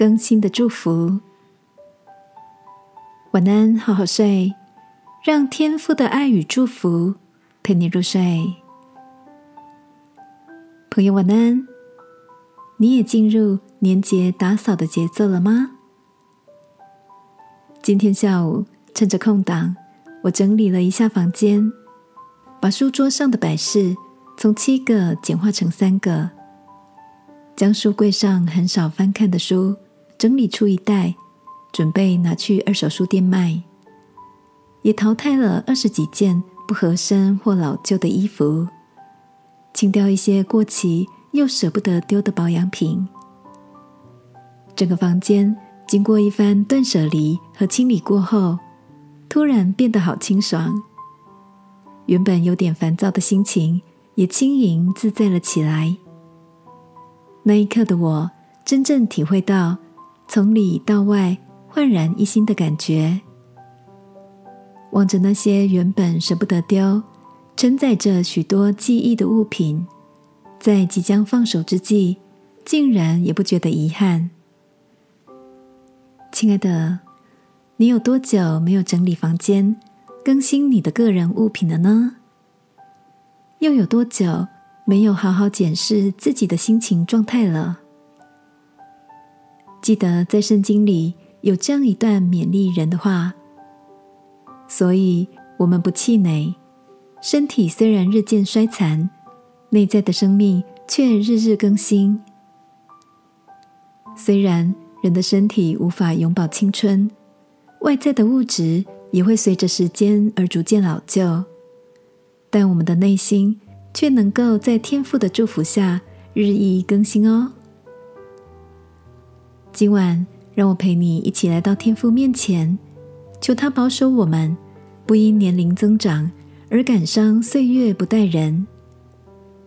更新的祝福，晚安，好好睡，让天父的爱与祝福陪你入睡。朋友，晚安，你也进入年节打扫的节奏了吗？今天下午趁着空档，我整理了一下房间，把书桌上的摆饰从七个简化成三个，将书柜上很少翻看的书。整理出一袋，准备拿去二手书店卖。也淘汰了二十几件不合身或老旧的衣服，清掉一些过期又舍不得丢的保养品。整个房间经过一番断舍离和清理过后，突然变得好清爽。原本有点烦躁的心情也轻盈自在了起来。那一刻的我，真正体会到。从里到外焕然一新的感觉，望着那些原本舍不得丢、承载着许多记忆的物品，在即将放手之际，竟然也不觉得遗憾。亲爱的，你有多久没有整理房间、更新你的个人物品了呢？又有多久没有好好检视自己的心情状态了？记得在圣经里有这样一段勉励人的话，所以我们不气馁。身体虽然日渐衰残，内在的生命却日日更新。虽然人的身体无法永葆青春，外在的物质也会随着时间而逐渐老旧，但我们的内心却能够在天父的祝福下日益更新哦。今晚，让我陪你一起来到天父面前，求他保守我们，不因年龄增长而感伤岁月不待人，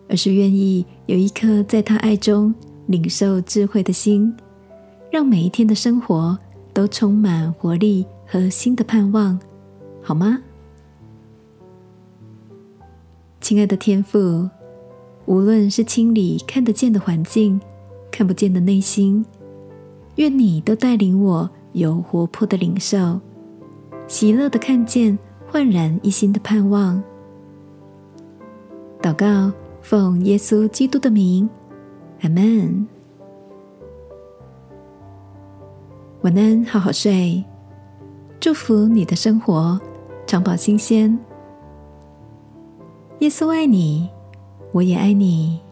而是愿意有一颗在他爱中领受智慧的心，让每一天的生活都充满活力和新的盼望，好吗？亲爱的天父，无论是清理看得见的环境，看不见的内心。愿你都带领我有活泼的领受，喜乐的看见焕然一新的盼望。祷告，奉耶稣基督的名，阿门。晚安，好好睡。祝福你的生活常保新鲜。耶稣爱你，我也爱你。